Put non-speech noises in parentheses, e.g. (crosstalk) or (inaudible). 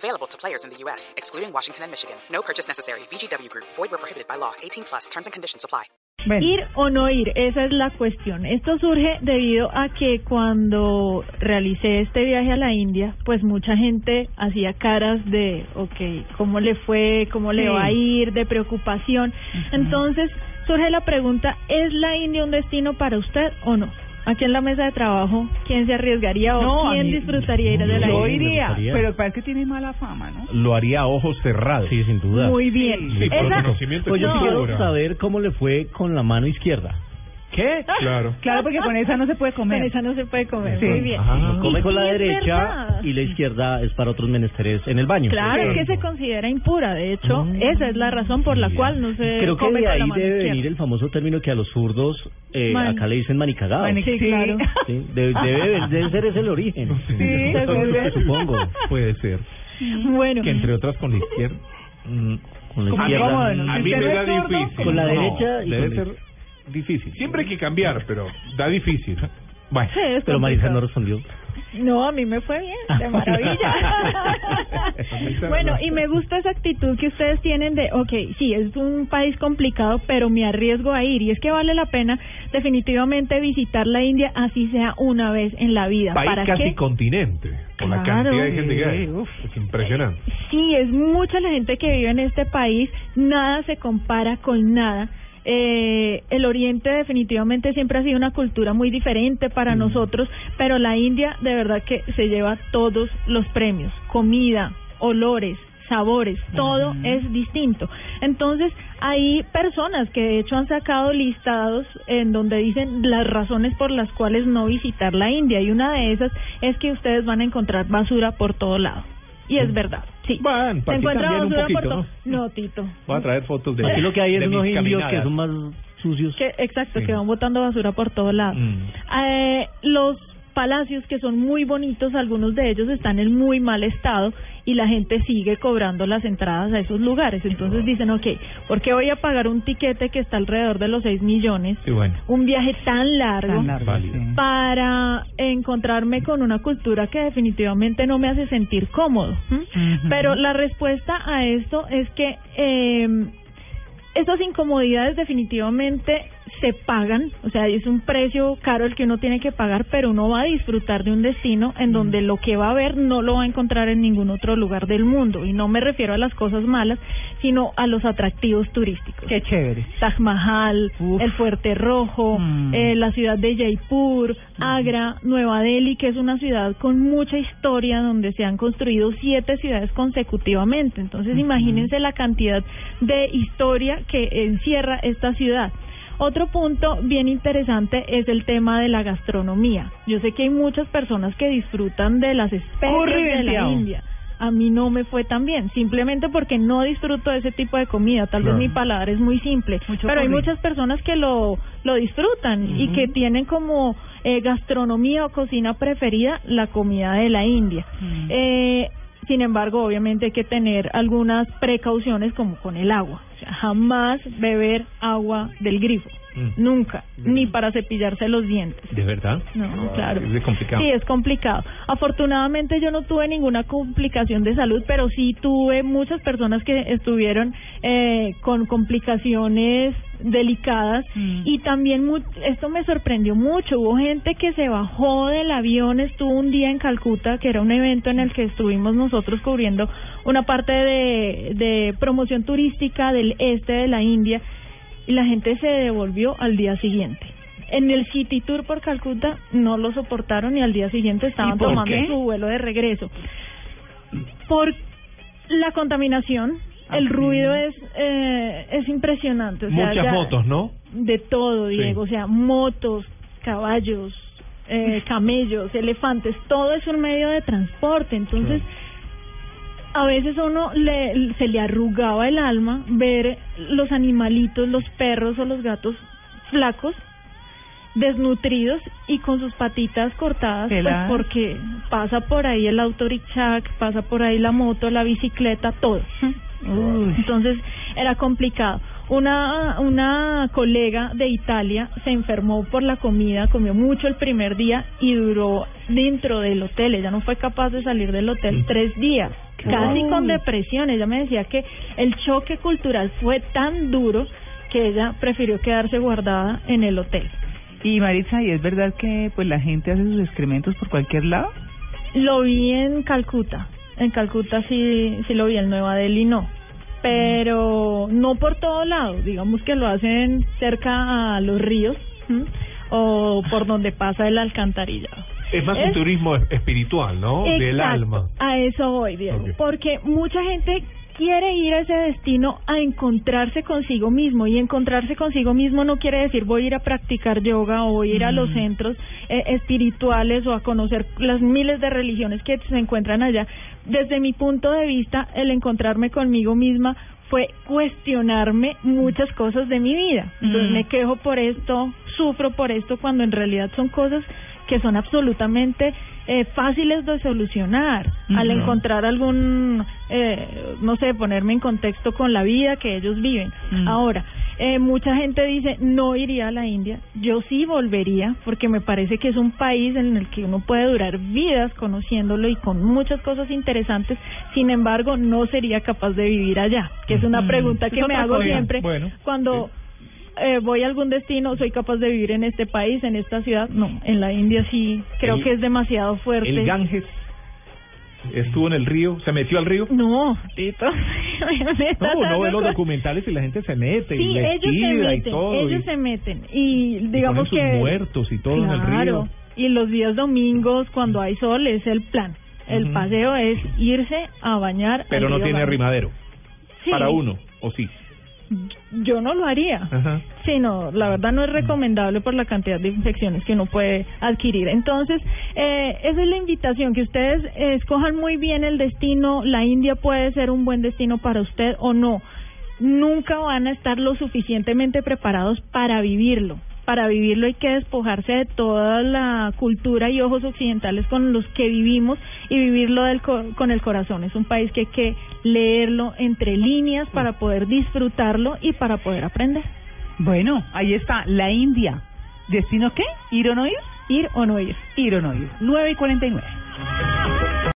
Available to players in the U.S., excluding Washington and Michigan. No purchase necessary. VGW Group. Void where prohibited by law. 18 plus. Terms and conditions apply. Ir o no ir, esa es la cuestión. Esto surge debido a que cuando realicé este viaje a la India, pues mucha gente hacía caras de, ok, ¿cómo le fue? ¿Cómo le va a ir? De preocupación. Entonces surge la pregunta, ¿es la India un destino para usted o no? Aquí en la mesa de trabajo, ¿quién se arriesgaría o No, a quién mí- disfrutaría ir de la Yo iría, pero parece que tiene mala fama, ¿no? Lo haría a ojos cerrados. Sí, sin duda. Muy bien. Sí, por Esa- conocimiento Pues yo sí cultura. quiero saber cómo le fue con la mano izquierda. ¿Qué? Claro. Claro, porque con esa no se puede con comer. esa no se puede comer. Sí. Muy bien. Ajá, come con sí la derecha verdad. y la izquierda es para otros menesteres en el baño. Claro, es que se considera impura. De hecho, esa es la razón por la cual no se Creo que come de con la ahí debe izquierda. venir el famoso término que a los zurdos eh, Man- acá le dicen manicagado. Manic- Sí, claro. (laughs) Sí, debe, debe, debe ser ese el origen. Sí, seguro. supongo. Puede ser. Bueno, Que entre otras con la izquierda. Mm, Con la Como izquierda. A mí me da difícil. Con la No, derecha y Debe con la- ser difícil. Siempre hay que cambiar, pero da difícil. Bueno. sí, es Pero Marisa no respondió. No, a mí me fue bien, de (laughs) maravilla. bueno, y me gusta esa actitud que ustedes tienen de, ok, sí, es un país complicado, pero me arriesgo a ir. Y es que vale la pena definitivamente visitar la India, así sea una vez en la vida. País ¿Para casi qué? continente. Por la Claro. cantidad de gente que hay. Uf. Es impresionante. Sí, es mucha la gente que vive en este país, nada se compara con nada. Eh, el Oriente definitivamente siempre ha sido una cultura muy diferente para nosotros, pero la India de verdad que se lleva todos los premios, comida, olores, sabores, todo es distinto. Entonces, hay personas que de hecho han sacado listados en donde dicen las razones por las cuales no visitar la India y una de esas es que ustedes van a encontrar basura por todo lado. Y es verdad, sí. Bueno, Se para que encuentra cambien un basura por poquito, todo. ¿no? No, Tito. Voy a traer fotos de Aquí lo que hay es unos indios que caminadas. son más sucios. Que, exacto, Sí. que van botando basura por todo lado. Mm. Eh, los palacios que son muy bonitos, algunos de ellos están en muy mal estado y la gente sigue cobrando las entradas a esos lugares. Entonces dicen, ok, ¿por qué voy a pagar un tiquete que está alrededor de los 6 millones? Sí, bueno. Un viaje tan largo. Tan largo, Válido. sí. para encontrarme con una cultura que definitivamente no me hace sentir cómodo. Pero la respuesta a esto es que eh, estas incomodidades definitivamente se pagan, o sea, es un precio caro el que uno tiene que pagar, pero uno va a disfrutar de un destino en donde lo que va a ver no lo va a encontrar en ningún otro lugar del mundo. Y no me refiero a las cosas malas, sino a los atractivos turísticos. Qué chévere. Taj Mahal, Uf. el Fuerte Rojo, Mm. eh, la ciudad de Jaipur, Agra, Nueva Delhi, que es una ciudad con mucha historia donde se han construido siete ciudades consecutivamente. Entonces, imagínense la cantidad de historia que encierra esta ciudad. Otro punto bien interesante es el tema de la gastronomía. Yo sé que hay muchas personas que disfrutan de las especies de la. India. A mí no me fue tan bien, simplemente porque no disfruto de ese tipo de comida. Tal Claro. vez mi paladar es muy simple, Mucho pero hay muchas personas que lo, lo disfrutan y que tienen como eh, gastronomía o cocina preferida la comida de la India. Eh, sin embargo, obviamente hay que tener algunas precauciones como con el agua. Jamás beber agua del grifo. Mm. Nunca. Ni para cepillarse los dientes. ¿De verdad? No, claro. Es complicado. Sí, es complicado. Afortunadamente yo no tuve ninguna complicación de salud, pero sí tuve muchas personas que estuvieron eh, con complicaciones delicadas Mm. y también mu- esto me sorprendió mucho. Hubo gente que se bajó del avión, estuvo un día en Calcuta, que era un evento en el que estuvimos nosotros cubriendo una parte de, de promoción turística del este de la India y la gente se devolvió al día siguiente. En el City Tour por Calcuta no lo soportaron y al día siguiente estaban tomando qué? su vuelo de regreso. Por la contaminación, el Ah, ruido sí. es eh, es impresionante. O sea, Muchas ya- motos, ¿no? De todo, Sí. Diego. O sea, motos, caballos, eh, camellos, elefantes, todo es un medio de transporte. Entonces, a veces a uno le, se le arrugaba el alma ver los animalitos, los perros o los gatos flacos, desnutridos y con sus patitas cortadas, pues porque pasa por ahí el autorichac, pasa por ahí la moto, la bicicleta, todo. Uy. Entonces era complicado. Una, una colega de Italia se enfermó por la comida, comió mucho el primer día y duró dentro del hotel. Ella no fue capaz de salir del hotel tres días, casi con depresión. Ella me decía que el choque cultural fue tan duro que ella prefirió quedarse guardada en el hotel. Y Maritza, ¿y es verdad que pues la gente hace sus excrementos por cualquier lado? Lo vi en Calcuta. En Calcuta sí, sí lo vi, en Nueva Delhi no. Pero no por todo lado. Digamos que lo hacen cerca a los ríos o por donde pasa el alcantarillado. Es más un turismo espiritual, ¿no? Del Exacto, alma. A eso voy, Diego. Ok. Porque mucha gente quiere ir a ese destino a encontrarse consigo mismo y encontrarse consigo mismo no quiere decir voy a ir a practicar yoga o voy a ir a los centros eh, espirituales o a conocer las miles de religiones que se encuentran allá. Desde mi punto de vista, el encontrarme conmigo misma fue cuestionarme muchas cosas de mi vida. Entonces Mm. me quejo por esto, sufro por esto, cuando en realidad son cosas que son absolutamente eh, fáciles de solucionar al encontrar algún, eh, no sé, ponerme en contexto con la vida que ellos viven. Mm. Ahora, eh, mucha gente dice, no iría a la India. Yo sí volvería porque me parece que es un país en el que uno puede durar vidas conociéndolo y con muchas cosas interesantes. Sin embargo, no sería capaz de vivir allá, que es una Mm. pregunta que me hago siempre Bueno, cuando eh, voy a algún destino, soy capaz de vivir en este país, en esta ciudad. No, en la India sí, creo El- que es demasiado fuerte. El Ganges estuvo en el río, se metió al río. No, Tito. (laughs) No, uno ve los documentales y la gente se mete y Sí, ellos se y todo. ellos y- se meten. Y y digamos sus que... muertos y todo en el río. Y los días domingos, cuando hay sol, es el plan. El paseo es irse a bañar. Pero al no río tiene. Sí, Para uno, ¿o sí? Yo no lo haría. Ajá. Sí, no, la verdad no es recomendable por la cantidad de infecciones que uno puede adquirir. Entonces, eh, esa es la invitación, que ustedes escojan muy bien el destino. La India puede ser un buen destino para usted o no. Nunca van a estar lo suficientemente preparados para vivirlo. Para vivirlo hay que despojarse de toda la cultura y ojos occidentales con los que vivimos y vivirlo del co- con el corazón. Es un país que hay que leerlo entre líneas para poder disfrutarlo y para poder aprender. Bueno, ahí está, la India. ¿Destino qué? ¿Ir o no ir? Ir o no ir. Ir o no ir. 9 y 49.